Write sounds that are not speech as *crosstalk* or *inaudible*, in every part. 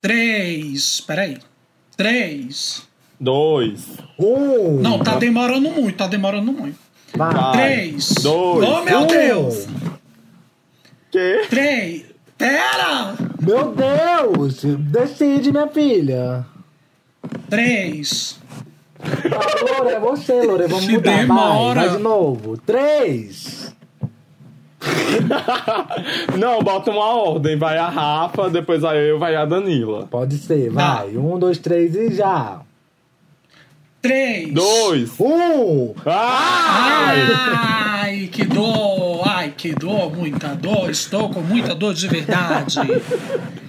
Três. Peraí. Três. Dois. Um. Não, tá demorando muito, tá demorando muito. Vai. Vai. Três. dois, Oh, meu um. Deus. Que? Três. Pera! Meu Deus! Decide, minha filha. Três. Ah, Lore, é você, Lore. Vamos Que mudar. Vai, demora. vai de novo. Três. *laughs* Não, bota uma ordem. Vai a Rafa, depois a eu, vai a Danila. Pode ser, vai. Um, dois, três e já. Três. Dois. Um. Ai! Ai, que dor! Ai, que dor, muita dor. Estou com muita dor de verdade.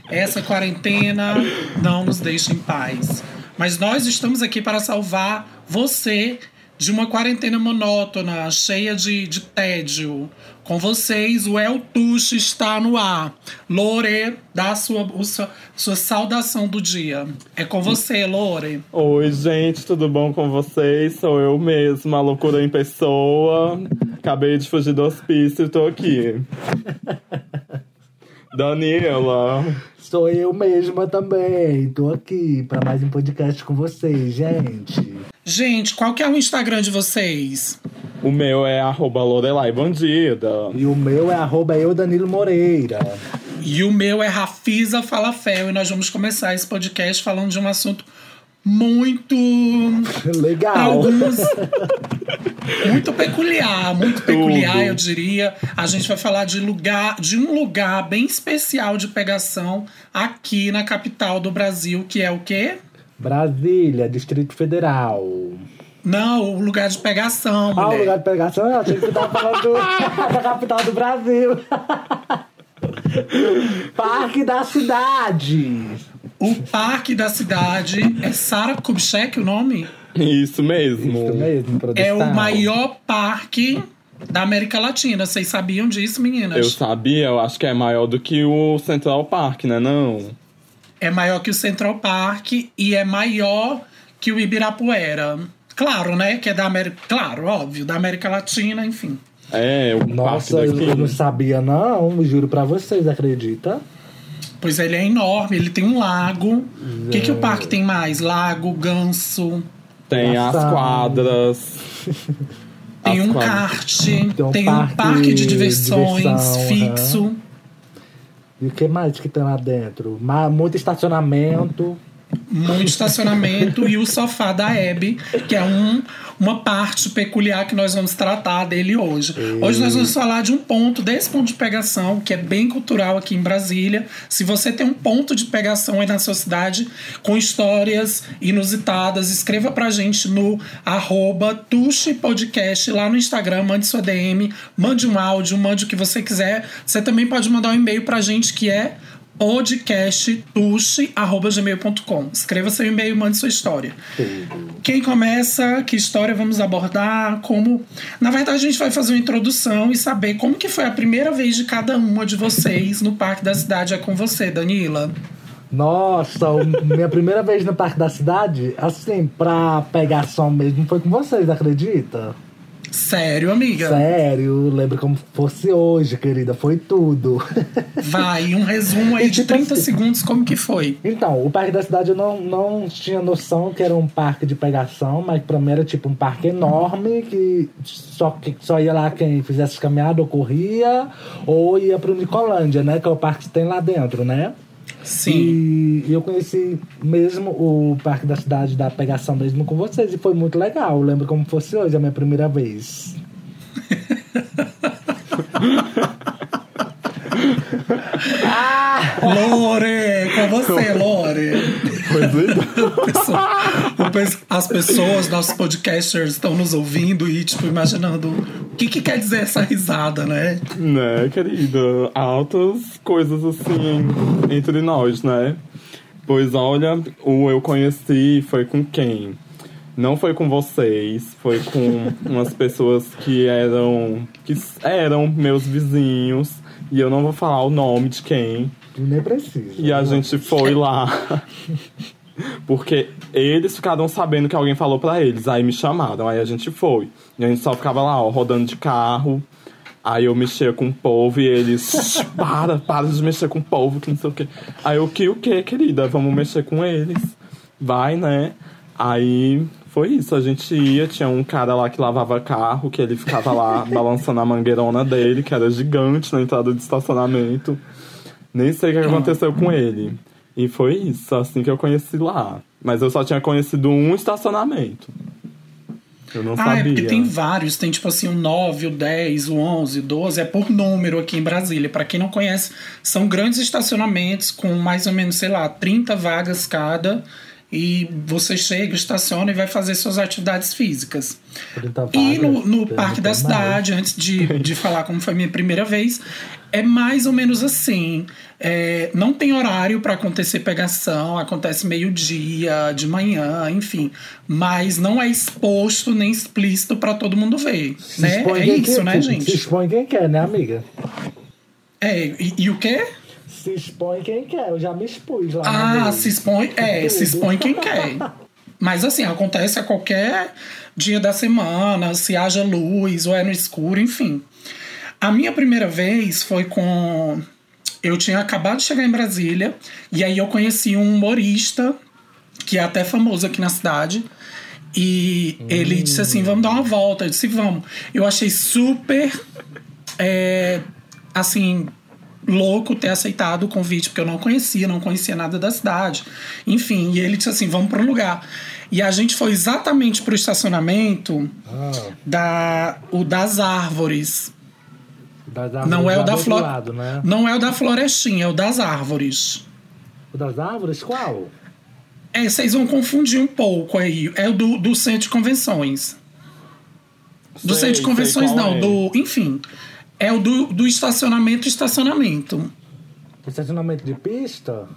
Essa quarentena não nos deixa em paz. Mas nós estamos aqui para salvar você de uma quarentena monótona, cheia de, de tédio. Com vocês, o El Tuxi está no ar. Lore, dá a sua, o sua, sua saudação do dia. É com você, Lore. Oi, gente, tudo bom com vocês? Sou eu mesma, a loucura em pessoa. Acabei de fugir do hospício e tô aqui. *laughs* Danila. Sou eu mesma também. Tô aqui para mais um podcast com vocês, gente. Gente, qual que é o Instagram de vocês? O meu é arroba Lorelai Bandida. E o meu é arroba eu, Danilo Moreira. E o meu é Rafisa Falafel. E nós vamos começar esse podcast falando de um assunto muito. Legal. alguns. muito peculiar. Muito peculiar, eu diria. A gente vai falar de lugar, de um lugar bem especial de pegação aqui na capital do Brasil, que é o quê? Brasília, Distrito Federal. Não, o lugar de pegação, Ah, o mulher. lugar de pegação, eu achei que você tava falando do- *laughs* da capital do Brasil. *laughs* Parque da Cidade. O parque da cidade é Sara Kubitschek o nome? Isso mesmo. Isso mesmo, produção. É o maior parque da América Latina. Vocês sabiam disso, meninas? Eu sabia, eu acho que é maior do que o Central Park, né? Não. É maior que o Central Park e é maior que o Ibirapuera. Claro, né? Que é da América. Claro, óbvio, da América Latina, enfim. É, o Nossa, parque eu, não sabia não, juro pra vocês, acredita? Pois ele é enorme, ele tem um lago. O que, que o parque tem mais? Lago, ganso, Tem as Nossa. quadras. *laughs* tem As um quadras. kart, um tem um parque parque de diversões diversão, fixo. E o que mais que tem lá dentro? Muito estacionamento. Muito estacionamento e o sofá da Hebe, que é um, uma parte peculiar que nós vamos tratar dele hoje. Hoje nós vamos falar de um ponto, desse ponto de pegação, que é bem cultural aqui em Brasília. Se você tem um ponto de pegação aí na sua cidade, com histórias inusitadas, escreva pra gente no arroba Podcast lá no Instagram, mande sua DM, mande um áudio, mande o que você quiser. Você também pode mandar um e-mail pra gente que é podcasttuxi.gmail.com. Escreva seu e-mail, mande sua história. Quem começa, que história vamos abordar, como... Na verdade, a gente vai fazer uma introdução e saber como que foi a primeira vez de cada uma de vocês no Parque da Cidade. É com você, Danila. Nossa, minha primeira vez no Parque da Cidade, assim, pra pegação mesmo, foi com vocês, acredita? Sério, amiga? Sério, lembro como fosse hoje, querida, foi tudo. *laughs* Vai, um resumo aí de tipo 30 assim- segundos, como que foi? Então, o Parque da Cidade eu não, não tinha noção que era um parque de pegação, mas pra mim era tipo um parque enorme que só, que só ia lá quem fizesse caminhada ou corria, ou ia pro Nicolândia, né? Que é o parque que tem lá dentro, né? Sim. E eu conheci mesmo o Parque da Cidade da Pegação mesmo com vocês, e foi muito legal. Eu lembro como fosse hoje, a minha primeira vez. *laughs* Lore, com você, Lore. Pois é. As pessoas, nossos podcasters, estão nos ouvindo e, tipo, imaginando o que, que quer dizer essa risada, né? Né, querida? Altas coisas assim entre nós, né? Pois olha, o eu conheci foi com quem? Não foi com vocês, foi com umas pessoas que eram que eram meus vizinhos e eu não vou falar o nome de quem. Nem precisa. E a gente foi lá. *laughs* Porque eles ficaram sabendo que alguém falou pra eles, aí me chamaram, aí a gente foi. E a gente só ficava lá, ó, rodando de carro. Aí eu mexia com o povo e eles, *laughs* para, para de mexer com o povo, que não sei o quê. Aí eu, que o quê, querida? Vamos mexer com eles. Vai, né? Aí foi isso, a gente ia, tinha um cara lá que lavava carro, que ele ficava lá *laughs* balançando a mangueirona dele, que era gigante na entrada de estacionamento. Nem sei o que aconteceu com ele. E foi isso, assim que eu conheci lá. Mas eu só tinha conhecido um estacionamento. Eu não Ah, sabia. é porque tem vários, tem tipo assim o 9, o 10, o 11, o 12, é por número aqui em Brasília. Pra quem não conhece, são grandes estacionamentos com mais ou menos, sei lá, 30 vagas cada. E você chega, estaciona e vai fazer suas atividades físicas. 30 E no, vagas, no tem Parque da. Cidade, antes de, *laughs* de falar como foi a minha primeira vez, é mais ou menos assim. É, não tem horário para acontecer pegação, acontece meio-dia, de manhã, enfim. Mas não é exposto nem explícito para todo mundo ver. Se Né? É isso, quer, né, Se gente? expõe quem quer, né, amiga? É, e, e o quê? Se expõe quem quer. Eu já me expus lá. Ah, se expõe. É, se expõe quem quer. *laughs* Mas assim, acontece a qualquer dia da semana, se haja luz ou é no escuro, enfim. A minha primeira vez foi com. Eu tinha acabado de chegar em Brasília, e aí eu conheci um humorista, que é até famoso aqui na cidade. E ele disse assim: vamos dar uma volta. Eu disse: vamos. Eu achei super. é, assim, louco ter aceitado o convite, porque eu não conhecia, não conhecia nada da cidade. Enfim, e ele disse assim: vamos para um lugar. E a gente foi exatamente para o estacionamento Ah, da, o das árvores. das árvores Não é o da flor... lado, né? Não é o da florestinha, é o das árvores. O das árvores, qual? É, vocês vão confundir um pouco aí. É o do, do centro de convenções. Do Sei, centro de convenções, não, é. do. Enfim. É o do, do estacionamento estacionamento. Estacionamento de pista?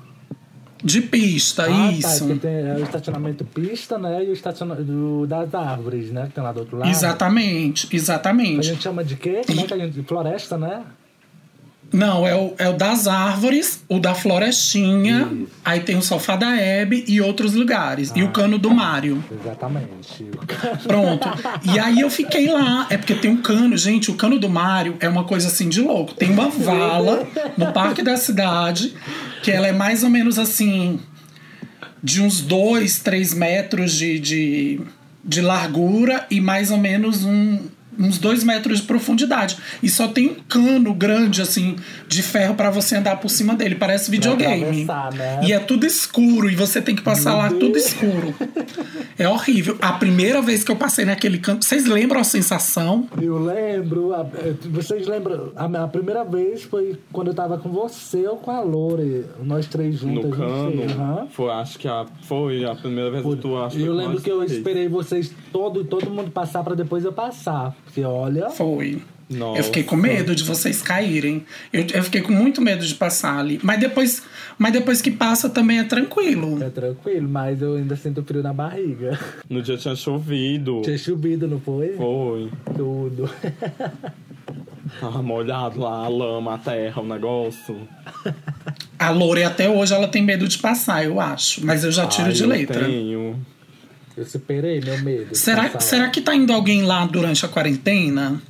De pista, Ah, tá. isso. Porque tem é, o estacionamento pista, né? E o estacionamento das árvores, né? Que tem lá do outro lado. Exatamente, A exatamente. gente chama de quê? Como é que a gente... Floresta, né? Não, é o, é o das árvores, o da florestinha, Isso. aí tem o sofá da Hebe e outros lugares. E o Ah. cano do Mário. Exatamente. Pronto. E aí eu fiquei lá. É porque tem um cano, gente, o cano do Mário é uma coisa assim de louco. Tem uma vala no parque da cidade, que ela é mais ou menos assim, de uns dois, três metros de, de, de largura e mais ou menos um, uns dois metros de profundidade. E só tem um cano grande, assim, de ferro pra você andar por cima dele. Parece videogame. né? E é tudo escuro e você tem que passar lá tudo escuro. É horrível. A primeira vez que eu passei naquele canto, vocês lembram a sensação? Eu lembro, a- eh, vocês lembram, a, minha primeira vez foi quando eu tava com você ou com a Lore, nós três juntos. No cano. aham. Foi, acho que a, foi a primeira vez que tu acha eu lembro que eu esperei vocês todo, todo mundo passar pra depois eu passar. Porque olha, Foi. Nossa. Eu fiquei com medo de vocês caírem. Eu, eu fiquei com muito medo de passar ali. Mas depois, mas depois que passa também é tranquilo. é tranquilo, mas eu ainda sinto frio na barriga. No dia tinha chovido. Tinha chovido, não foi? Foi. Tudo. *laughs* Tava molhado lá, a lama, a terra, o negócio. A Lore até hoje ela tem medo de passar, eu acho. Mas eu já tiro Ai, de eu letra. Tenho. Eu superei meu medo. Será, será que tá indo alguém lá durante a quarentena?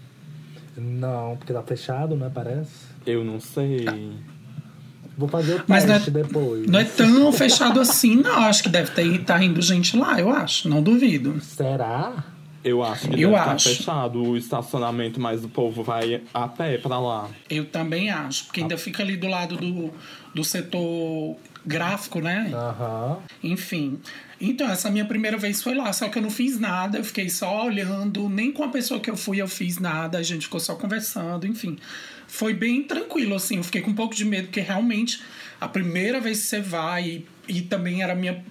Não, porque tá fechado, né? Parece. Eu não sei. Vou fazer o Mas não é- teste depois. Não é tão fechado assim, não. Acho que deve ter tá indo gente lá, eu acho. Não duvido. Será? Eu acho que Eu deve estar acho. fechado o estacionamento, mas o povo vai a pé pra lá. Eu também acho, porque ainda fica ali do lado do, do setor gráfico, né? Aham. Enfim. Então, essa minha primeira vez foi lá, só que eu não fiz nada, eu fiquei só olhando, nem com a pessoa que eu fui eu fiz nada, a gente ficou só conversando, enfim. Foi bem tranquilo, assim, eu fiquei com um pouco de medo, porque realmente a primeira vez que você vai, e, e também era minha.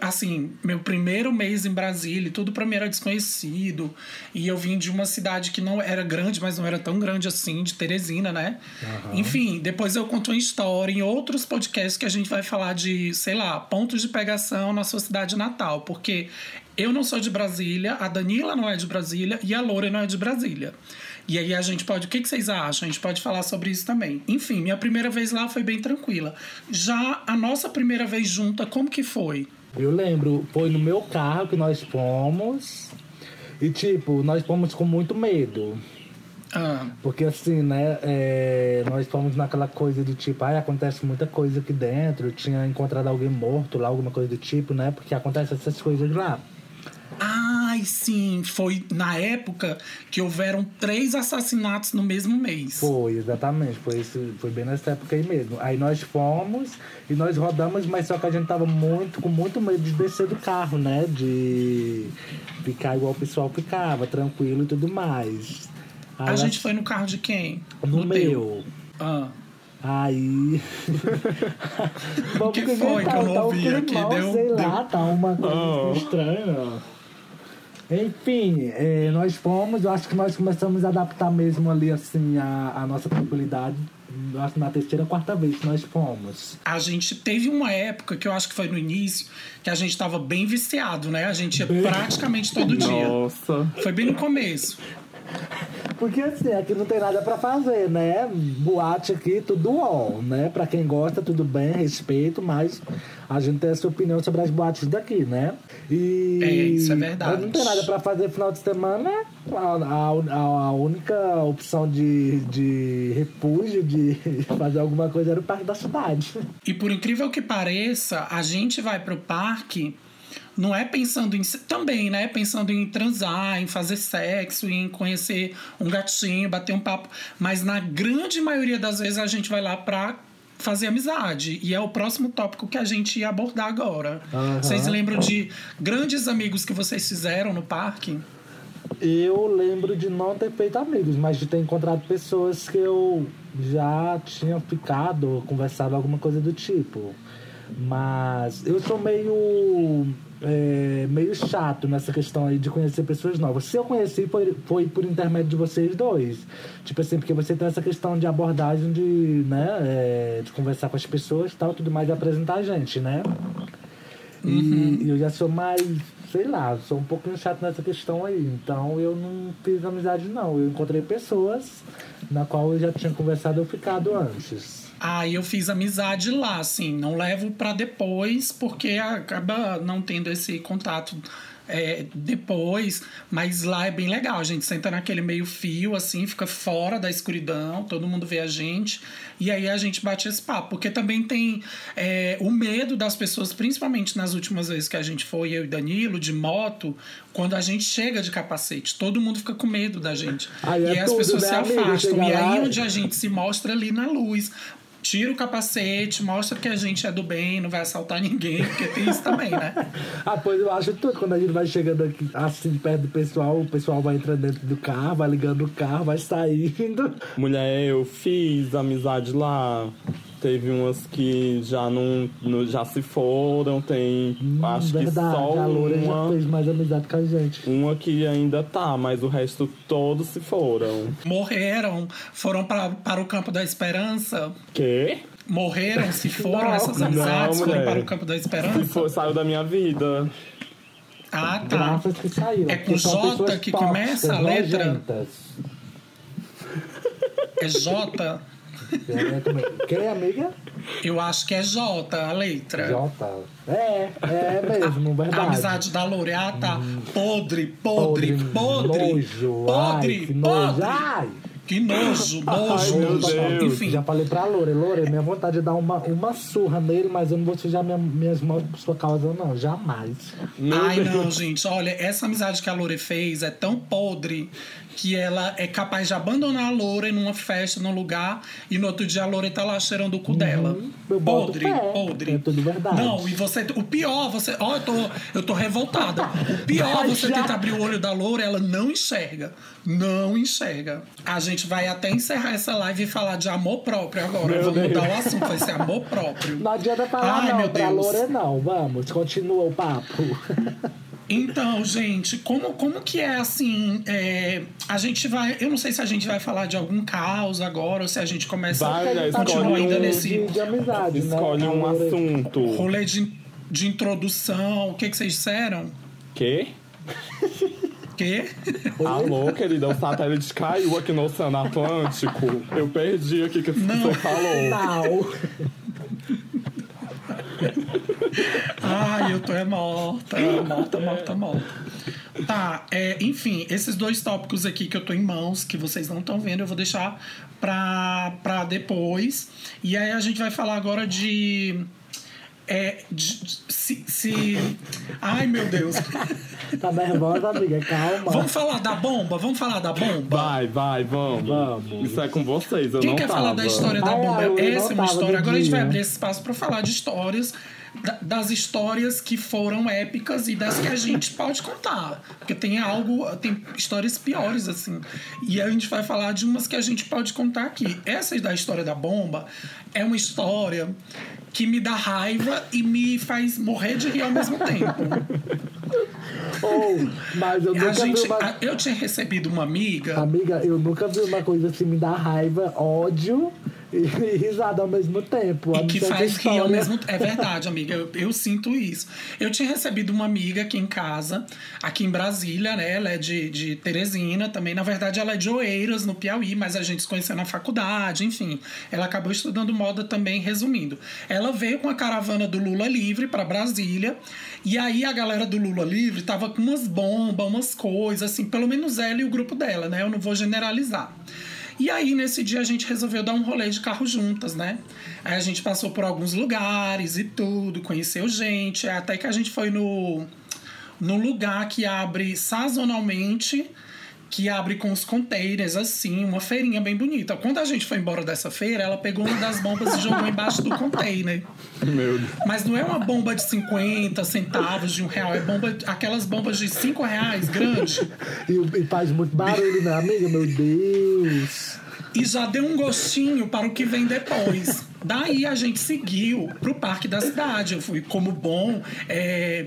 Assim, meu primeiro mês em Brasília, tudo pra mim era desconhecido. E eu vim de uma cidade que não era grande, mas não era tão grande assim, de Teresina, né? Enfim, depois eu conto uma história em outros podcasts que a gente vai falar de, sei lá, pontos de pegação na sua cidade natal. Porque eu não sou de Brasília, a Danila não é de Brasília e a Loura não é de Brasília. E aí a gente pode. O que, que vocês acham? A gente pode falar sobre isso também. Enfim, minha primeira vez lá foi bem tranquila. Já a nossa primeira vez junta, como que foi? Eu lembro, foi no meu carro que nós fomos. E tipo, nós fomos com muito medo. Ah, Porque assim, né, é, nós fomos naquela coisa de tipo, ai, acontece muita coisa aqui dentro, tinha encontrado alguém morto lá, alguma coisa do tipo, né? Porque acontece essas coisas lá. Ai, sim, foi na época que houveram três assassinatos no mesmo mês. Foi, exatamente, foi, esse, foi bem nessa época aí mesmo. Aí nós fomos e nós rodamos, mas só que a gente tava muito, com muito medo de descer do carro, né? De ficar igual o pessoal ficava, tranquilo e tudo mais. Aí A gente foi no carro de quem? no, teu. meu. Ah. Aí. *laughs* Vamos que foi que eu não tá ouvi aqui? climão, Deu- sei deu- lá, tá uma coisa Ah. estranha. Enfim, eh, nós fomos, eu acho que nós começamos a adaptar mesmo ali, assim, a, a nossa tranquilidade. Eu acho que na terceira ou quarta vez que nós fomos. A gente teve uma época que eu acho que foi no início que a gente tava bem viciado, né? A gente ia praticamente todo dia. Nossa. Foi bem no começo. Porque assim, aqui não tem nada pra fazer, né? Boate aqui, tudo ó, né? Pra quem gosta, tudo bem, respeito, mas a gente tem essa opinião sobre as boates daqui, né? E. É, isso é verdade. Não tem nada pra fazer final de semana. A, a, a única opção de, de refúgio, de *laughs* fazer alguma coisa era o parque da cidade. E por incrível que pareça, a gente vai pro parque não é pensando em também, né? Pensando em transar, em fazer sexo, em conhecer um gatinho, bater um papo, mas na grande maioria das vezes a gente vai lá pra fazer amizade. E é o próximo tópico que a gente ia abordar agora. Aham. Vocês lembram de grandes amigos que vocês fizeram no parque? Eu lembro de não ter feito amigos, mas de ter encontrado pessoas que eu já tinha ficado, conversado alguma coisa do tipo. Mas eu sou meio é, meio chato nessa questão aí de conhecer pessoas novas. Se eu conheci, foi, foi por intermédio de vocês dois. Tipo assim, porque você tem essa questão de abordagem de, né, é, de conversar com as pessoas e tal, tudo mais, e apresentar a gente, né? E eu já sou mais, sei lá, sou um pouquinho chato nessa questão aí. Então eu não fiz amizade, não. Eu encontrei pessoas na qual eu já tinha conversado ou ficado antes. Aí eu fiz amizade lá, assim, não levo pra depois, porque acaba não tendo esse contato é, depois, mas lá é bem legal. A gente senta naquele meio fio, assim, fica fora da escuridão, todo mundo vê a gente, e aí a gente bate esse papo. Porque também tem é, o medo das pessoas, principalmente nas últimas vezes que a gente foi, eu e Danilo, de moto, quando a gente chega de capacete, todo mundo fica com medo da gente. Aí e é aí as pessoas né, se afastam. E aí onde a gente se mostra ali na luz. Tira o capacete, mostra que a gente é do bem, não vai assaltar ninguém, porque tem isso também, né? *laughs* Ah, pois eu acho tudo. Quando a gente vai chegando aqui, assim, perto do pessoal, o pessoal vai entrando dentro do carro, vai ligando o carro, vai saindo. Mulher, eu fiz amizade lá. Teve umas que já não, não- já se foram, tem acho que Hum, Verdade, só a Loura já uma, fez mais amizade com a gente. uma que ainda tá, mas o resto todos se foram. Morreram, foram pra, para o campo da esperança. Quê? Morreram, se *laughs* foram Não, essas não, amizades, foram mulher. para o campo da Se esperança. for, saiu da minha vida. Ah, tá. Graças que saíram. É com J que começa a letra? nojentas. É J? *laughs* Quem é amiga? Eu acho que é J a letra. J. É, é mesmo, verdade. A amizade da Loura, ah, tá. Podre, podre, podre. Nojo, podre, ai, que nojo. podre. Ai, Que nojo, *laughs* nojo, meu nojo. Deus. Enfim. já falei pra Loura, Loura, minha vontade é dar uma, uma surra nele, mas eu não vou sujar minha, minhas mãos por sua causa, não, jamais. Ai, não, gente, olha, essa amizade que a Lore fez é tão podre que ela é capaz de abandonar a Lore numa festa, num lugar, e no outro dia a Lore tá lá cheirando o cu dela. Uhum. boto Podre, podre. é tudo verdade. Não, e você. O pior, você. Ó, eu tô, eu tô revoltada. O pior, você já- tenta abrir o olho da Lore, ela não enxerga. Não enxerga. A gente vai até encerrar essa live e falar de amor próprio agora. Meu Vamos mudar o assunto, vai ser amor próprio. Não adianta falar Ai, não, meu pra Deus. Loura não, vamos, continua o papo. *laughs* Então, gente, como, como que é assim? é, a gente vai. Eu não sei se a gente vai falar de algum caos agora ou se a gente começa Vai, a né, continuar escolhe ainda um- nesse de, de amizade, Escolhe né? Um assunto. rolê de, de introdução. O que, que vocês disseram? Quê? Quê? Alô, querida, o satélite caiu aqui no Oceano Atlântico. Eu perdi aqui o que Não. você falou. Não. *laughs* Ai, eu tô é morta, morta, morta, morta. Tá, é, enfim, esses dois tópicos aqui que eu tô em mãos, que vocês não estão vendo, eu vou deixar pra, pra depois. E aí a gente vai falar agora de. É, de- se, se. Ai, meu Deus. *laughs* Tá nervosa, amiga? Calma. Vamos falar da bomba? Vamos falar da bomba? Vai, vai, vamos. Vamos. Isso é com vocês, eu Quem não quer tava. falar da história da bomba? ai, Essa é uma história. Agora a gente vai abrir esse espaço para falar de histórias, das histórias que foram épicas e das que a gente pode contar. Porque tem algo, tem histórias piores, assim. E a gente vai falar de umas que a gente pode contar aqui. Essa da história da bomba é uma história que me dá raiva e me faz morrer de rir ao mesmo tempo. *laughs* Ou, mas eu nunca gente, vi uma... a- eu tinha recebido uma amiga. Amiga, eu nunca vi uma coisa assim me dá raiva, ódio e, risada ao mesmo tempo. E que faz rir ao mesmo É *laughs* verdade, amiga. Eu, eu sinto isso. Eu tinha recebido uma amiga aqui em casa, aqui em Brasília, né? Ela é de, de Teresina também. Na verdade, ela é de Oeiras, no Piauí, mas a gente se conheceu na faculdade, enfim. Ela acabou estudando moda também, resumindo. Ela veio com a caravana do Lula Livre para Brasília. E aí a galera do Lula Livre tava com umas bombas, umas coisas, assim, pelo menos ela e o grupo dela, né? Eu não vou generalizar. E aí, nesse dia, a gente resolveu dar um rolê de carro juntas, né? Aí a gente passou por alguns lugares e tudo, conheceu gente, até que a gente foi no, no lugar que abre sazonalmente, que abre com os containers, assim, uma feirinha bem bonita. Quando a gente foi embora dessa feira, ela pegou uma das bombas e jogou embaixo do container. Meu Deus. Mas não é uma bomba de 50 centavos, de um real, é bomba, aquelas bombas de 5 reais, grande. *laughs* E, e faz muito barulho, né, amiga? Meu Deus. e já deu um gostinho para o que vem depois. Daí a gente seguiu pro parque da cidade. Eu fui como bom. é,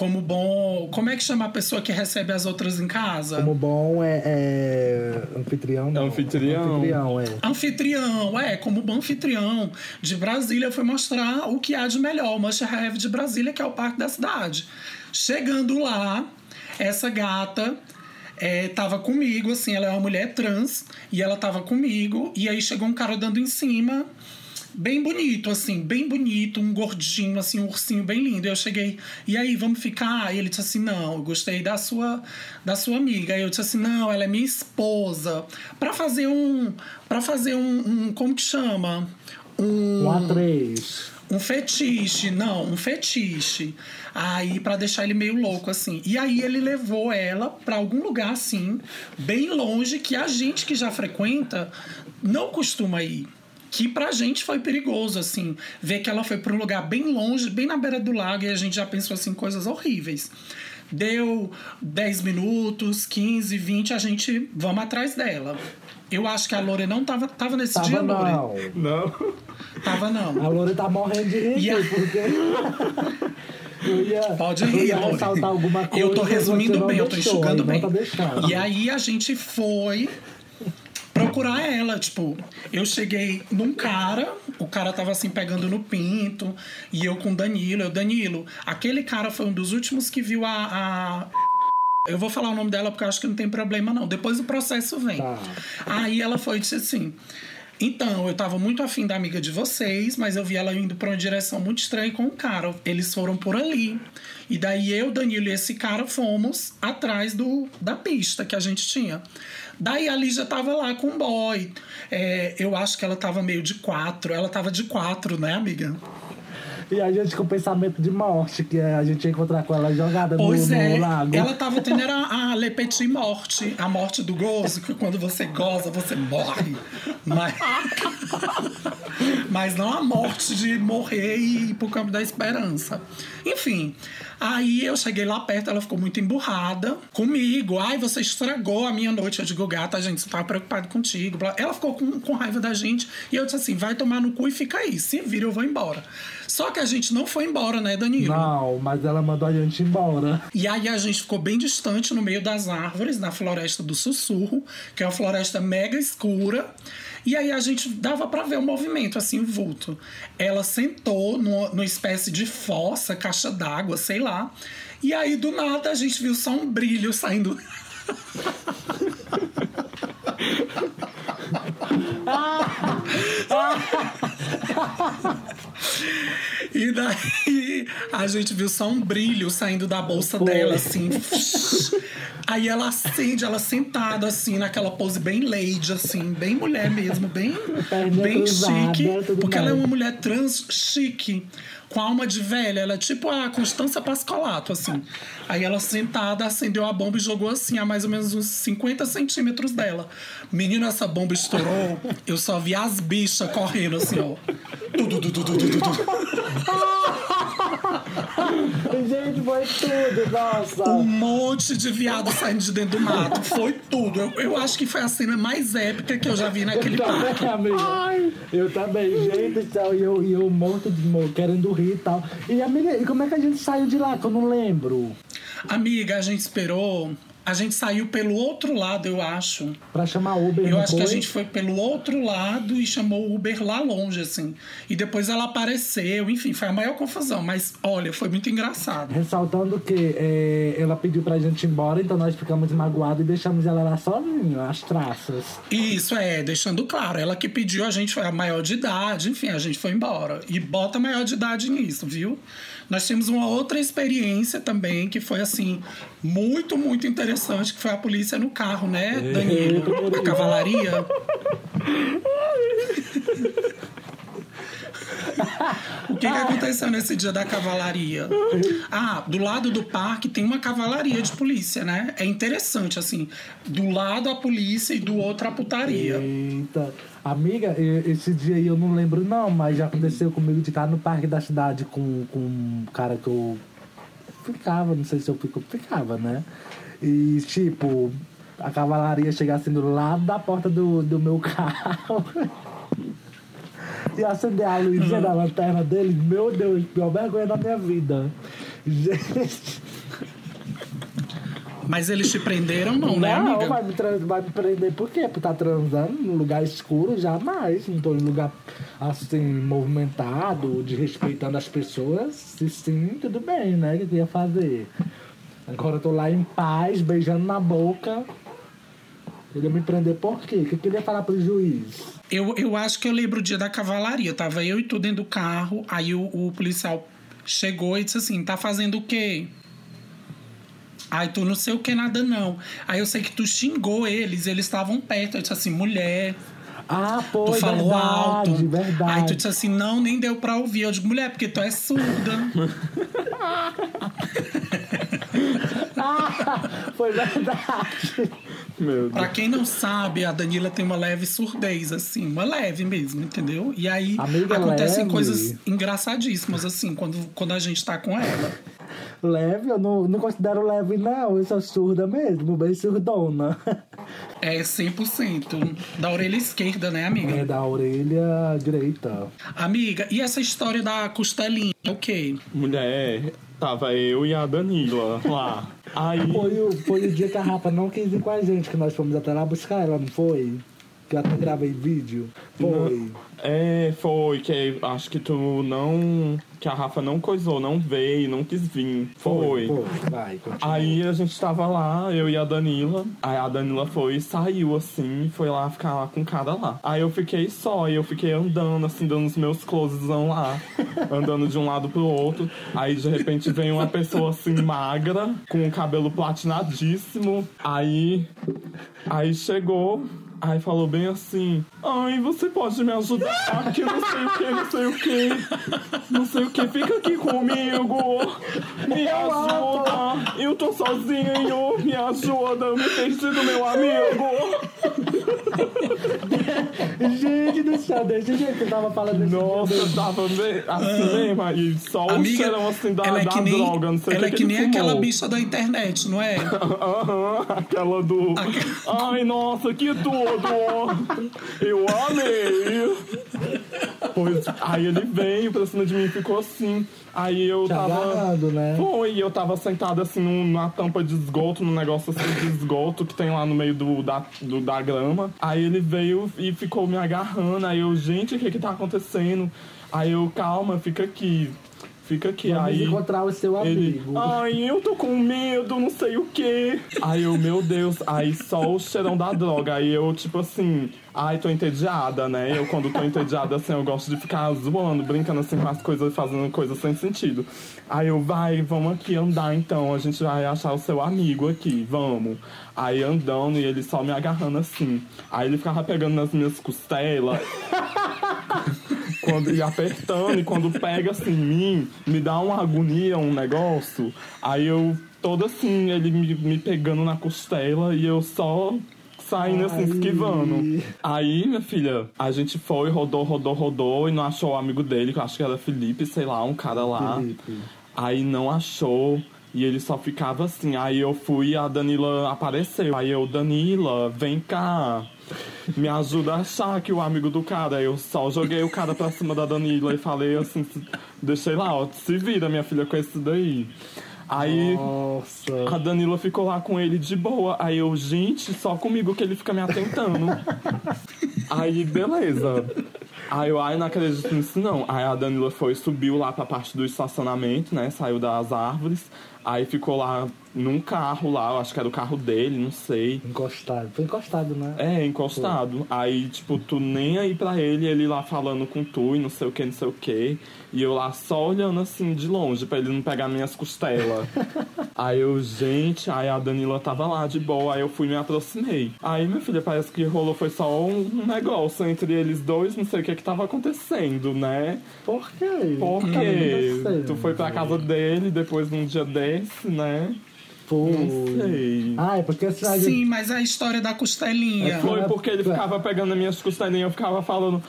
como bom. Como é que chama a pessoa que recebe as outras em casa? Como bom é, é anfitrião. não. Anfitrião. Anfitrião, é. Anfitrião, é, como bom anfitrião de Brasília, eu fui mostrar o que há de melhor, o Must Have de Brasília, que é o Parque da Cidade. Chegando lá, essa gata é, tava comigo, assim, ela é uma mulher trans, e ela tava comigo, e aí chegou um cara dando em cima, bem bonito, assim, bem bonito, um gordinho, assim, um ursinho bem lindo. E eu cheguei, e aí, vamos ficar? E ele disse assim: não, eu gostei da sua, da sua amiga. Aí eu disse assim: não, ela é minha esposa. Pra fazer um. para fazer um, um. Como que chama? Um. Um A3. Um fetiche, não, um fetiche. Aí, pra deixar ele meio louco, assim. E aí, ele levou ela pra algum lugar, assim, bem longe, que a gente que já frequenta não costuma ir. Que pra gente foi perigoso, assim, ver que ela foi pra um lugar bem longe, bem na beira do lago, e a gente já pensou, assim, coisas horríveis. Deu 10 minutos, 15, 20, a gente vamos atrás dela. Eu acho que a Lore não tava, tava nesse Tava dia, Lore. não. Não. Tava não. A Lore tá morrendo de rir, E a- porque. Eu ia, *laughs* Pode eu rir, ia Lore. ressaltar alguma coisa. Eu tô resumindo bem, eu tô deixou, enxugando aí bem. Tá. E aí a gente foi procurar ela, tipo, eu cheguei num cara, o cara tava assim pegando no pinto, e eu com o Danilo, eu, Danilo, aquele cara foi um dos últimos que viu a. a- Eu vou falar o nome dela porque eu acho que não tem problema, não. Depois o processo vem. Tá. Aí ela foi e disse assim. Então, eu tava muito afim da amiga de vocês, mas eu vi ela indo pra uma direção muito estranha com o cara. Eles foram por ali. E daí eu, Danilo e esse cara fomos atrás do, da pista que a gente tinha. Daí a Lígia tava lá com o boy. É, eu acho que ela tava meio de quatro. Ela tava de quatro, né, amiga? E a gente com pensamento de morte, que é a gente ia encontrar com ela jogada no, Pois no é, lago. ela tava tendo era a Le Petit Morte, a morte do gozo, que quando você goza, você morre. Mas, mas não a morte de morrer e ir pro campo da esperança. Enfim, aí eu cheguei lá perto, ela ficou muito emburrada comigo. Ai, você estragou a minha noite. Eu digo, gata, a gente só tava preocupado contigo. Ela ficou com, com raiva da gente e eu disse assim: vai tomar no cu e fica aí. Se vira, eu vou embora. Só que a gente não foi embora, né, Danilo? Não, mas ela mandou a gente embora. E aí a gente ficou bem distante no meio das árvores, na floresta do Sussurro, que é uma floresta mega escura. E aí a gente dava pra ver o movimento, assim, o vulto. Ela sentou numa, numa espécie de fossa, caixa d'água, sei lá. E aí do nada a gente viu só um brilho saindo. *laughs* E daí a gente viu só um brilho saindo da bolsa Foi. dela, assim. Aí ela acende, ela sentada, assim, naquela pose bem lady, assim, bem mulher mesmo, bem, bem cruzada, chique. Porque ela é uma mulher trans chique, com alma de velha. Ela é tipo a Constança Pascolato, assim. Aí ela sentada, acendeu a bomba e jogou assim, a mais ou menos uns 50 centímetros dela. Menino, essa bomba estourou, eu só vi as bichas correndo, assim, ó. Tudo, tudo, tudo, tudo, tudo. *laughs* *laughs* Gente, foi tudo, nossa. Um monte de viado saindo de dentro do mato. Foi tudo. Eu, eu acho que foi a cena mais épica que eu já vi naquele eu também, parque. amiga. Eu também, gente do céu, e eu, e eu morto de morro, querendo rir e tal. E amiga, e como é que a gente saiu de lá? Que eu não lembro. Amiga, a gente esperou. A gente saiu pelo outro lado, eu acho. Pra chamar Uber, Eu acho que a foi? gente foi pelo outro lado e chamou o Uber lá longe, assim. E depois ela apareceu, enfim, foi a maior confusão. Mas olha, foi muito engraçado. Ressaltando que é, ela pediu pra gente ir embora, então nós ficamos magoados e deixamos ela lá sozinha, as traças. Isso é, deixando claro, ela que pediu, a gente foi a maior de idade, enfim, a gente foi embora. E bota a maior de idade nisso, viu? Nós tínhamos uma outra experiência também, que foi assim, muito, muito interessante, que foi a polícia no carro, né, Danilo? A cavalaria. O que, que aconteceu nesse dia da cavalaria? Ah, do lado do parque tem uma cavalaria de polícia, né? É interessante, assim. Do lado a polícia e do outro a putaria. Eita. Amiga, esse dia aí eu não lembro não, mas já aconteceu comigo de estar no parque da cidade com, com um cara que eu ficava, não sei se eu fico, ficava, né? E tipo, a cavalaria chegar assim do lado da porta do, do meu *laughs* carro. E acender a luzinha da lanterna dele, meu Deus, pior vergonha da minha vida. Gente, Mas eles te prenderam, não, né, não, amiga? vai me, vai me prender por quê? Por estar transando num lugar escuro? Jamais. Não tô em lugar assim, movimentado, desrespeitando as pessoas. Se sim, tudo bem, né? O que eu ia fazer? Agora eu tô lá em paz, beijando na boca. Ele ia me prender por quê? O que eu queria falar pro juiz? Eu, eu acho que eu lembro o dia da cavalaria. Tava eu e tu dentro do carro, aí o, o policial chegou e disse assim: tá fazendo o quê? Aí tu não sei o que nada não. Aí eu sei que tu xingou eles, eles estavam perto. Eu disse assim, mulher, Ah, tu pô, falou verdade, alto. verdade. Aí tu disse assim, não, nem deu pra ouvir. Eu digo, mulher, porque tu é surda. *laughs* *laughs* Foi verdade. Meu pra Deus. quem não sabe, a Danila tem uma leve surdez, assim, uma leve mesmo, entendeu? E aí Amiga, acontecem leve. coisas engraçadíssimas, assim, quando, quando a gente tá com ela. Leve, eu não, não considero leve, não. Eu sou surda mesmo, bem surdona. *laughs* É 100% da orelha esquerda, né, amiga? É da orelha direita. Amiga, e essa história da costelinha? É o quê? Mulher, tava eu e a Danila lá. Aí. Foi o, foi o dia que a Rafa não quis ir com a gente, que nós fomos até lá buscar ela, não foi? Que eu até gravei vídeo. Foi. É, foi, que acho que tu não. Que a Rafa não coisou, não veio, não quis vir. Foi. Foi, vai, continua. Aí a gente tava lá, eu e a Danila. Aí a Danila foi e saiu assim, foi lá ficar lá com o cara lá. Aí eu fiquei só, e eu fiquei andando, assim, dando os meus closezão lá, *laughs* andando de um lado pro outro. Aí de repente vem uma pessoa assim, magra, com o cabelo platinadíssimo. Aí. Aí chegou. Aí falou bem assim: Ai, você pode me ajudar? Que não sei o que, não sei o que. Não sei o que, fica aqui comigo. Me ajuda. Eu tô sozinho. Me ajuda. Me perdi do meu amigo. Gente do céu, desse jeito que eu tava falando desse Nossa, eu tava me- assim mesmo. E só o Amiga, cheirão assim da, ela é da que nem, droga. Não sei o ela é que, que ele nem aquela bicha da internet, não é? *laughs* Aham, aquela do. Ai, nossa, que tudo! Eu amei! Pois, aí ele veio pra cima de mim e ficou assim. Aí eu Te tava. agarrando, né? Foi, eu tava sentado assim num- numa tampa de esgoto, num negócio assim de esgoto que tem lá no meio do, da, do- da grama. Aí ele veio e ficou me agarrando. Aí eu, gente, o que que tá acontecendo? Aí eu, calma, fica aqui. Fica aqui. Vamos aí encontrar o seu ele, amigo. ai, eu tô com medo, não sei o quê. Aí eu, meu Deus, aí só o cheirão da droga. Aí eu, tipo assim, ai, tô entediada, né? Eu, quando tô entediada, assim, eu gosto de ficar zoando, brincando assim com as coisas, fazendo coisas sem sentido. Aí eu, vai, vamos aqui andar então, a gente vai achar o seu amigo aqui, vamos. Aí andando e ele só me agarrando assim. Aí ele ficava pegando nas minhas costelas. *laughs* quando, e apertando, e quando pega assim em mim, me dá uma agonia, um negócio. Aí eu, todo assim, ele me, me pegando na costela e eu só saindo assim, esquivando. Aí, minha filha, a gente foi, rodou, rodou, rodou e não achou o amigo dele, que eu acho que era Felipe, sei lá, um cara lá. Felipe. Aí não achou. E ele só ficava assim. Aí eu fui e a Danila apareceu. Aí eu, Danila, vem cá. Me ajuda a achar que o amigo do cara. Eu só joguei o cara pra cima da Danila e falei assim, deixei lá, ó, se vira, minha filha, com esse daí. Aí Nossa. a Danila ficou lá com ele de boa. Aí eu, gente, só comigo que ele fica me atentando. *laughs* Aí, beleza. Aí eu, ai, não acredito nisso não. Aí a Danila foi, subiu lá pra parte do estacionamento, né? Saiu das árvores. Aí ficou lá num carro lá, eu acho que era o carro dele, não sei. Encostado. Foi encostado, né? É, encostado. Aí, tipo, tu nem aí pra ele, ele lá falando com tu e não sei o que, não sei o que. E eu lá só olhando assim de longe pra ele não pegar minhas costelas. *laughs* aí eu, gente, aí a Danila tava lá de boa, aí eu fui e me aproximei. Aí, minha filha, parece que rolou foi só um negócio entre eles dois, não sei o que que tava acontecendo, né? Por quê? Porque tu foi pra casa dele depois num dia desse, né? Foi. Não sei. Ai, porque assim, a gente- Sim, mas a história da costelinha. Foi porque ele ficava pegando as minhas costelinhas, eu ficava falando.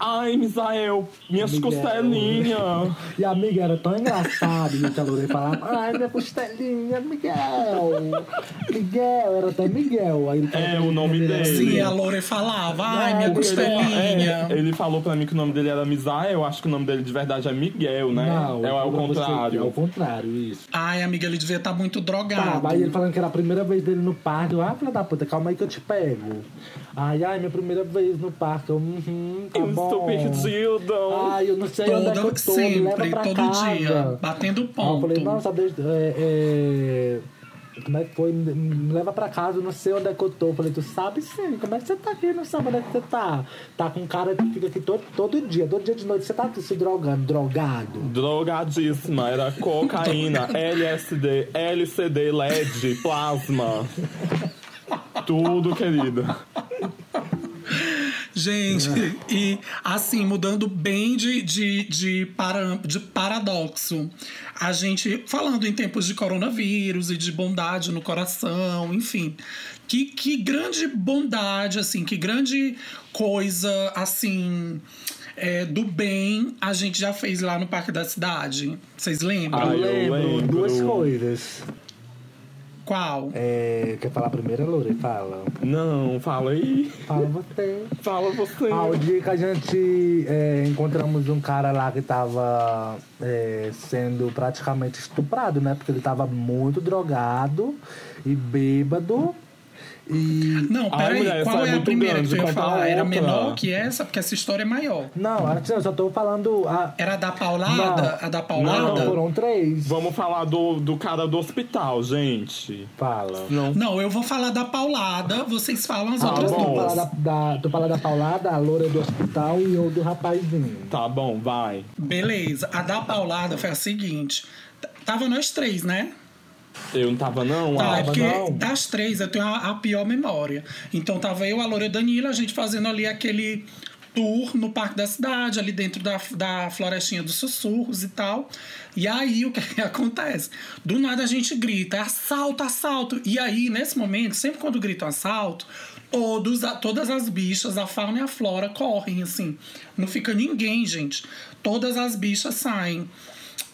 Ai, Misael, minhas Miguel." costelinhas. E a amiga era tão engraçada, a Lorena falava, ai, minha costelinha, Miguel. Miguel, era até Miguel. Aí ele É, o nome dele. Sim, a Lore falava, ai, Não, minha porque ele- costelinha. É, ele falou pra mim que o nome dele era Misael, eu acho que o nome dele de verdade é Miguel, né? Não, é ao você- É o contrário. contrário, isso. Ai, amiga, ele devia estar muito Tá, drogado. aí ele falando que era a primeira vez dele no parque. Eu, ah, filha da puta, calma aí que eu te pego. Ai, ai, minha primeira vez no parque. Eu, uhum, tá eu bom. Estou perdido. Ai, eu não sei onde é que eu tô, me leva sempre, pra todo casa. dia, batendo Aí eu ponto. falei, nossa, deixa, é, é, como é que foi? Me, leva pra casa, eu não sei onde é que eu tô. Eu falei, tu sabe sim, como é que você tá aqui? Não sabe onde é que você tá? Tá com um cara que fica aqui todo, todo dia, todo dia de noite. Você tá aqui se drogando, drogado. Drogadíssima, era cocaína, *laughs* LSD, LCD, LED, plasma. Tudo, querida. Gente, *laughs* e assim, mudando bem de, de, de, para, de paradoxo. A gente, falando em tempos de coronavírus e de bondade no coração, enfim. Que, que grande bondade, assim, que grande coisa, assim, é, do bem a gente já fez lá no Parque da Cidade. Vocês lembram? Ah, eu lembro. duas coisas. Qual? É, quer falar primeiro, Lore? Fala. Não, fala aí. Fala você. Fala você. Ah, o dia que a gente é, encontramos um cara lá que tava é, sendo praticamente estuprado, né? Porque ele tava muito drogado e bêbado. E. Não, peraí, mulher, qual essa é é a primeira grande, que tu ia falar? Era menor que essa? Porque essa história é maior. Não, eu só tô falando. A... Era a da paulada? Não. A da Não, paulada? foram três. Vamos falar do, do cara do hospital, gente. Fala. Não. Não, eu vou falar da paulada, vocês falam as Tá outras bom. Tu duas. fala da, da, tu fala da Paulada, a loura do hospital e eu do rapazinho. Tá bom, vai. Beleza, a da paulada foi a seguinte. Tava nós três, né? Eu não tava, não? Tá, é porque não. das três eu tenho a, a pior memória. Então tava eu, a Loura e a Danila, a gente fazendo ali aquele tour no Parque da Cidade, ali dentro da, da florestinha dos sussurros e tal. E aí o que, que *laughs* acontece? Do nada a gente grita, assalto, assalto. E aí, nesse momento, sempre quando gritam assalto, todos, todas as bichas, a fauna e a flora correm, assim. Não fica ninguém, gente. Todas as bichas saem.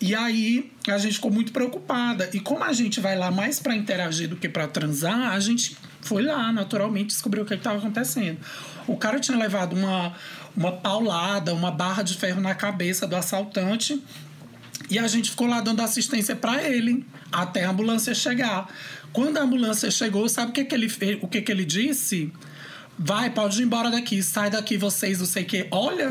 E aí a gente ficou muito preocupada. E como a gente vai lá mais pra interagir do que pra transar, a gente foi lá, naturalmente, descobriu o que estava acontecendo. O cara tinha levado uma, uma paulada, uma barra de ferro na cabeça do assaltante. E a gente ficou lá dando assistência pra ele até a ambulância chegar. Quando a ambulância chegou, sabe o que, que ele o que, que ele disse? Vai, pode ir embora daqui, sai daqui vocês, não sei o quê. Olha,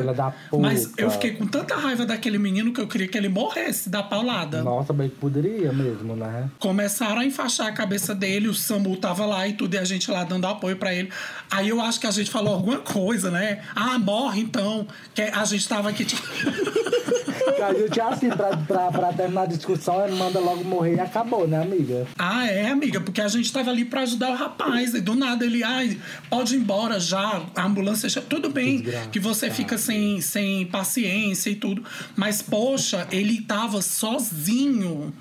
mas eu fiquei com tanta raiva daquele menino que eu queria que ele morresse da paulada. Nossa, que poderia mesmo, né? Começaram a enfaixar a cabeça dele, o SAMU tava lá e tudo, e a gente lá dando apoio pra ele. Aí eu acho que a gente falou alguma coisa, né? Ah, morre então. Que a gente tava aqui, tipo. *laughs* A gente é assim, pra, pra, pra terminar a discussão, ele manda logo morrer e acabou, né, amiga? Ah, é, amiga, porque a gente tava ali pra ajudar o rapaz. E do nada ele, ai, pode ir embora já, a ambulância já. Tudo bem Desgraçado. que você fica sem, sem paciência e tudo. Mas, poxa, ele tava sozinho.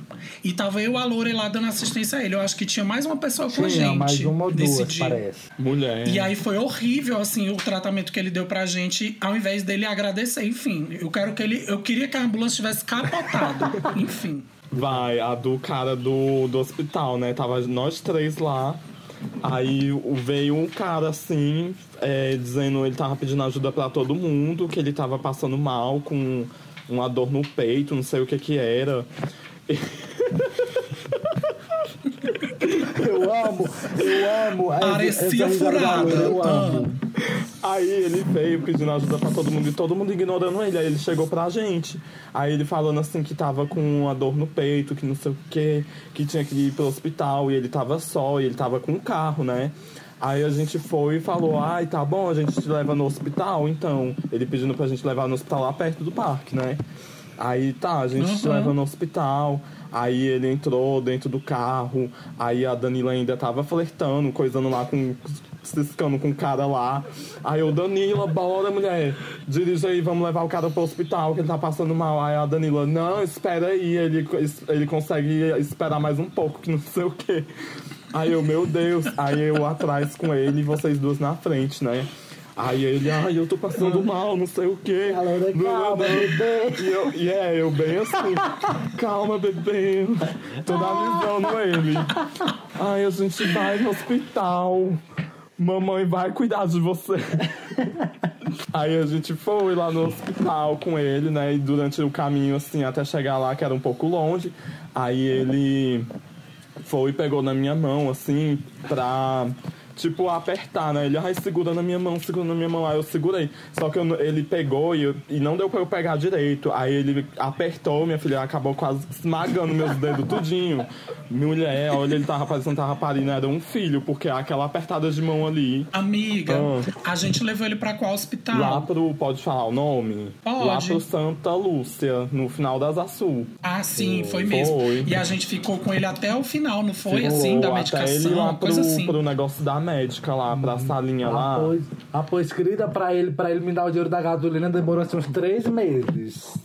E tava eu, a Lore lá dando assistência a ele. Eu acho que tinha mais uma pessoa com a Tinha gente. mais uma ou duas, dia. parece. Mulher. E aí foi horrível, assim, o tratamento que ele deu pra gente, ao invés dele agradecer. Enfim, eu quero que ele. Eu queria que a ambulância tivesse capotado. Enfim. Vai, a do cara do, do hospital, né? Tava nós três lá. Aí veio um cara assim, é, dizendo ele tava pedindo ajuda pra todo mundo, que ele tava passando mal com uma dor no peito, não sei o que que era. Eu amo, eu amo. Parecia essa furada. Eu Ah. amo. Aí ele veio pedindo ajuda pra todo mundo e todo mundo ignorando ele. Aí ele chegou pra gente. Aí ele falando assim que tava com uma dor no peito, que não sei o que, que tinha que ir pro hospital e ele tava só, e ele tava com um carro, né? Aí a gente foi e falou, ai, tá bom, a gente te leva no hospital, então. Ele pedindo pra gente levar no hospital lá perto do parque, né? Aí tá, a gente te Uhum. leva no hospital. Aí ele entrou dentro do carro. Aí a Danila ainda tava flertando, coisando lá com. Ciscando com o cara lá. Aí o Danila, bora, mulher. Dirige aí, vamos levar o cara pro hospital, que ele tá passando mal. Aí a Danila, não, espera aí, ele, ele consegue esperar mais um pouco, que não sei o quê. Aí eu, meu Deus. Aí eu atrás com ele e vocês duas na frente, né? Aí ele, ai, eu tô passando mal, não sei o quê. A Laura, calma, bebê. E, eu, e é, eu bem assim, calma, bebê. Tô analisando ele. Ai, a gente vai no hospital. Mamãe vai cuidar de você. *laughs* Aí a gente foi lá no hospital com ele, né? E durante o caminho, assim, até chegar lá, que era um pouco longe, aí ele foi e pegou na minha mão, assim, pra, tipo, apertar, né? Ele, ai, segura na minha mão, segura na minha mão. Aí eu segurei. Só que eu ele pegou e, eu- e não deu pra eu pegar direito. Aí ele apertou, minha filha acabou quase esmagando meus dedos tudinho. Mulher, olha, ele tava parecendo parindo, era um filho, porque aquela apertada de mão ali. Amiga, Ah. a gente levou ele pra qual hospital? Lá pro. Pode falar o nome? Pode. Lá pro Santa Lúcia, no final das Açul. Ah, sim, foi mesmo. Foi. E a gente ficou com ele até o final, não foi Ficou assim, da até medicação, ele lá pro, coisa assim. pro negócio da médica lá, pra salinha lá. Ah, ah, pois, querida, pra ele, pra ele me dar o dinheiro da gasolina demorou assim uns três meses.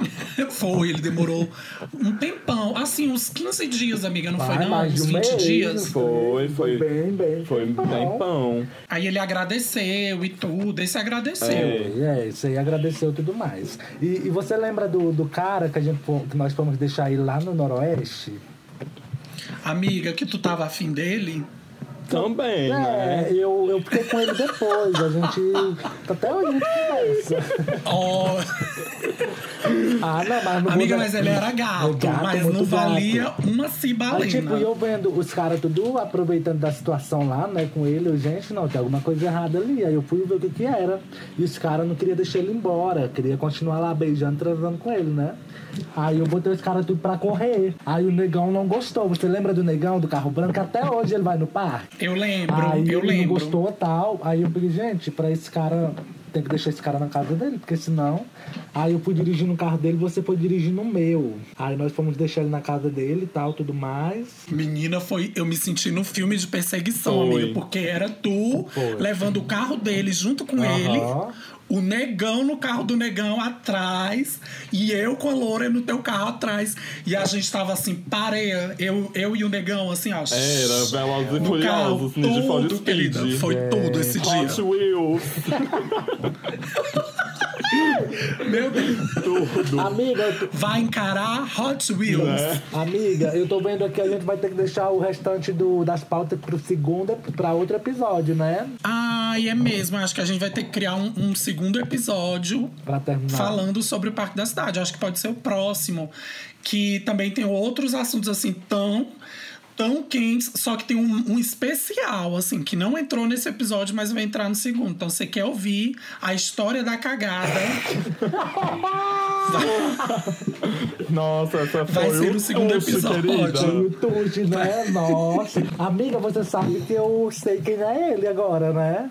*laughs* Foi, ele demorou um tempão, assim, uns 15 dias, amiga, não foi Vai, não? mais de Uns um 20 mês. dias. Foi, foi. Bem, bem. Foi bem bem pão. Aí ele agradeceu e tudo, esse agradeceu. É. É, isso aí agradeceu e tudo mais. E, e você lembra do, do cara que, a gente, que nós fomos deixar ele lá no Noroeste? Amiga, que tu tava afim dele? Também, É, né? eu, eu fiquei com ele depois. A gente. tá Até hoje a gente conversa. Ó, Ah, não, mas não amiga, mas ele era gato, É gato, mas muito não gato. valia uma Aí, cibalina. tipo, eu vendo os caras tudo aproveitando da situação lá, né, com ele, eu, gente, não, tem alguma coisa errada ali. Aí eu fui ver o que que era. E os caras não queriam deixar ele embora, queria continuar lá beijando, transando com ele, né? Aí eu botei os caras tudo pra correr. Aí o negão não gostou. Você lembra do negão do carro branco? Até hoje ele vai no parque. Eu lembro, Aí eu ele lembro. não gostou tal. Aí eu peguei, gente, pra esse cara. Tem que deixar esse cara na casa dele, porque senão. Aí eu fui dirigir no carro dele, você foi dirigir no meu. Aí nós fomos deixar ele na casa dele e tal, tudo mais. Menina, foi. Eu me senti no filme de perseguição, Foi. amiga, porque era tu Foi. levando o carro dele junto com ele, o negão no carro do negão atrás, e eu com a Loura no teu carro atrás. E a gente tava assim, pareia, eu, eu e o negão, assim, ó. Era Velozes e no carro, Furiosos, for tudo, querida. Foi tudo esse dia. Hot Wheels, *laughs* Meu Deus. tudo. Amiga, eu tô- Vai encarar Hot Wheels. Né? amiga, eu tô vendo aqui, a gente vai ter que deixar o restante do, das pautas pro segundo, pra outro episódio, né? Ai, é mesmo. Acho que a gente vai ter que criar um, um segundo episódio Pra terminar. falando sobre o Parque da Cidade. Acho que pode ser o próximo. Que também tem outros assuntos assim tão. Tão quentes, só que tem um, um especial, assim, que não entrou nesse episódio, mas vai entrar no segundo. Então, você quer ouvir a história da cagada? *laughs* Nossa, essa foi Vai ser o o segundo tuche, episódio. querida. O Tuti, né? Nossa. Amiga, você sabe que eu sei quem é ele agora, né?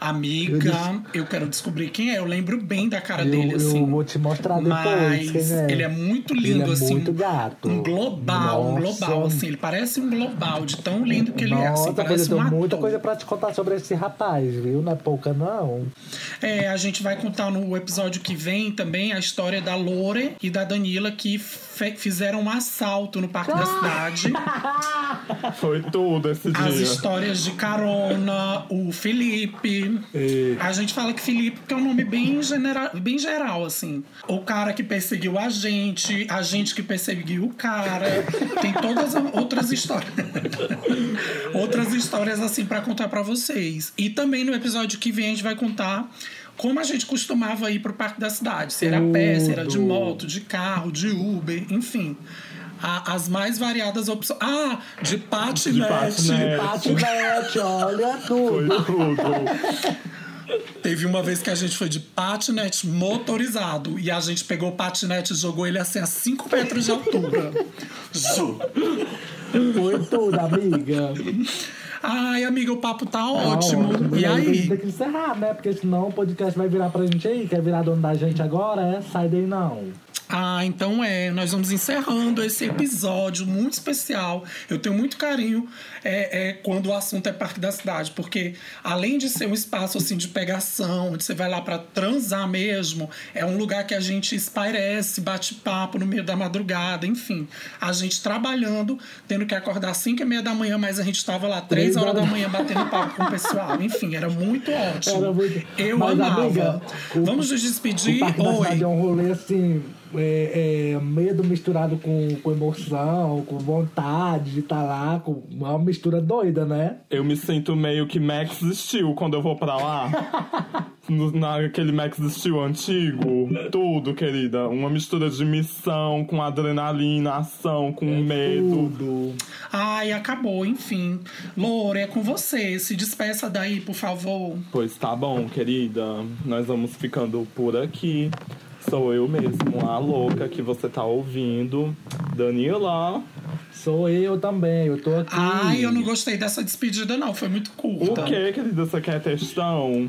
Amiga, eu quero descobrir quem é. Eu lembro bem da cara Eu, dele, eu assim. vou te mostrar depois Mas é. ele é muito lindo, Ele é assim. muito gato. Um global, um Nossa. global, assim. Ele parece um global de tão lindo que ele é. Assim, Nossa, parece eu um tenho muita ator. coisa pra te contar sobre esse rapaz, viu? Não é pouca, não. É, a gente vai contar no episódio que vem também a história da Lore e da Danila que fizeram um assalto no Parque da Cidade. *laughs* Foi tudo esse As dia. histórias de carona, o Felipe. E- A gente fala que Felipe porque é um nome bem, genera bem geral, assim. O cara que perseguiu a gente, a gente que perseguiu o cara. Tem todas as outras histórias. *laughs* outras histórias, assim, pra contar pra vocês. E também no episódio que vem a gente vai contar como a gente costumava ir pro Parque da Cidade. Se era a pé, se era de moto, de carro, de Uber, enfim. A- as mais variadas opções. Ah, de patinete. patinete. Patinete, olha Foi tudo. tudo. *laughs* Teve uma vez que a gente foi de patinete motorizado e a gente pegou o patinete e jogou ele assim a 5 metros de altura. Ju. Foi tudo, amiga. Ai, amiga, o papo tá Tá ótimo. E aí? Tem que encerrar, né? Porque senão o podcast vai virar pra gente aí. Quer virar dono da gente agora? É? Sai daí não. Ah, então é. Nós vamos encerrando esse episódio muito especial. Eu tenho muito carinho é, é, quando o assunto é Parque da Cidade, porque além de ser um espaço assim de pegação, onde você vai lá pra transar mesmo, é um lugar que a gente espairece, bate papo no meio da madrugada, enfim. A gente trabalhando, tendo que acordar às 5 e meia da manhã, mas a gente estava lá três Três horas da manhã batendo papo com o pessoal. Enfim, era muito ótimo. Era muito- Eu Mas, amava. amiga, o- Vamos nos despedir. O Parque da Cidade é Oi. um rolê assim. é, é, medo misturado com, com emoção, com vontade de estar lá, com uma mistura doida, né? Eu me sinto meio que Max Steel quando eu vou pra lá. *laughs* No- Naquele Max Steel antigo. Tudo, querida. Uma mistura de missão com adrenalina, ação, com medo. Tudo. Ai, acabou, enfim. Loura, é com você. Se despeça daí, por favor. Pois tá bom, querida. Nós vamos ficando por aqui. Sou eu mesmo, a louca que você tá ouvindo. Danila. Sou eu também, eu tô aqui. Ai, eu não gostei dessa despedida, não. Foi muito O curta. que, querida? Você quer textão?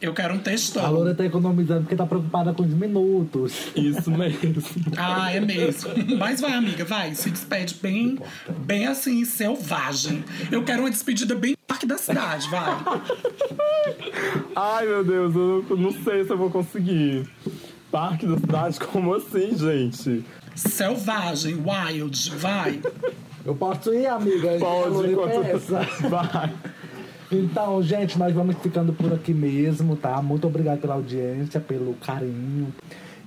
Eu quero um textão. A Loura tá economizando porque tá preocupada com os minutos. Isso mesmo. *laughs* Ah, é mesmo. Mas vai, amiga, vai. Se despede bem, bem assim, selvagem. Eu quero uma despedida bem parque da cidade, vai. Ai, meu Deus, eu não sei se eu vou conseguir. Parque da cidade? Como assim, gente? Selvagem, wild, vai. Eu posso ir, amiga? Pode, enquanto... Vai. Então, gente, nós vamos ficando por aqui mesmo, tá? Muito obrigado pela audiência, pelo carinho.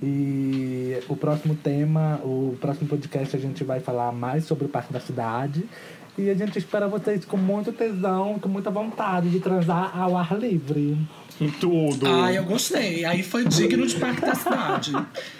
E o próximo tema, o próximo podcast, a gente vai falar mais sobre o Parque da Cidade. E a gente espera vocês com muito tesão, com muita vontade de transar ao ar livre. Tudo. Ah, eu gostei. Aí foi digno de Parque da Cidade.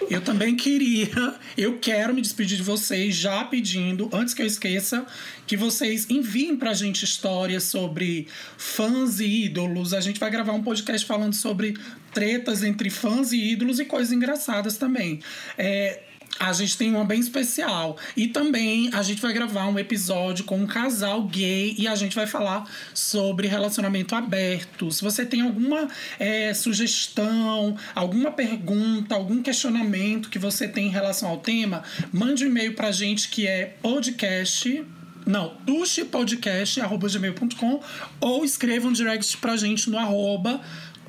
Eu também queria, eu quero me despedir de vocês já pedindo, antes que eu esqueça, que vocês enviem pra gente histórias sobre fãs e ídolos. A gente vai gravar um podcast falando sobre tretas entre fãs e ídolos e coisas engraçadas também. É, a gente tem uma bem especial. E também a gente vai gravar um episódio com um casal gay e a gente vai falar sobre relacionamento aberto. Se você tem alguma é, sugestão, alguma pergunta, algum questionamento que você tem em relação ao tema, mande um e-mail pra gente que é podcast. Não, tuxepodcast.gmail.com ou escreva um direct pra gente no arroba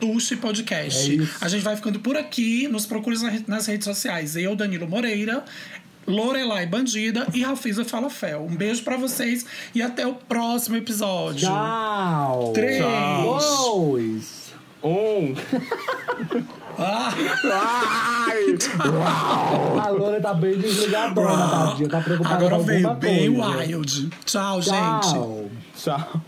Tuxi Podcast. É. A gente vai ficando por aqui. Nos procure nas- redes sociais. Eu, Danilo Moreira, Lorelai Bandida e Rafisa Falafel. Um beijo pra vocês e até o próximo episódio. Tchau! Três. Dois! Um. Ah, Ai! A Loura tá bem desligadona, tadinha. Tá preocupada agora com veio alguma bem coisa. wild. Tchau, gente. Tchau! Tchau.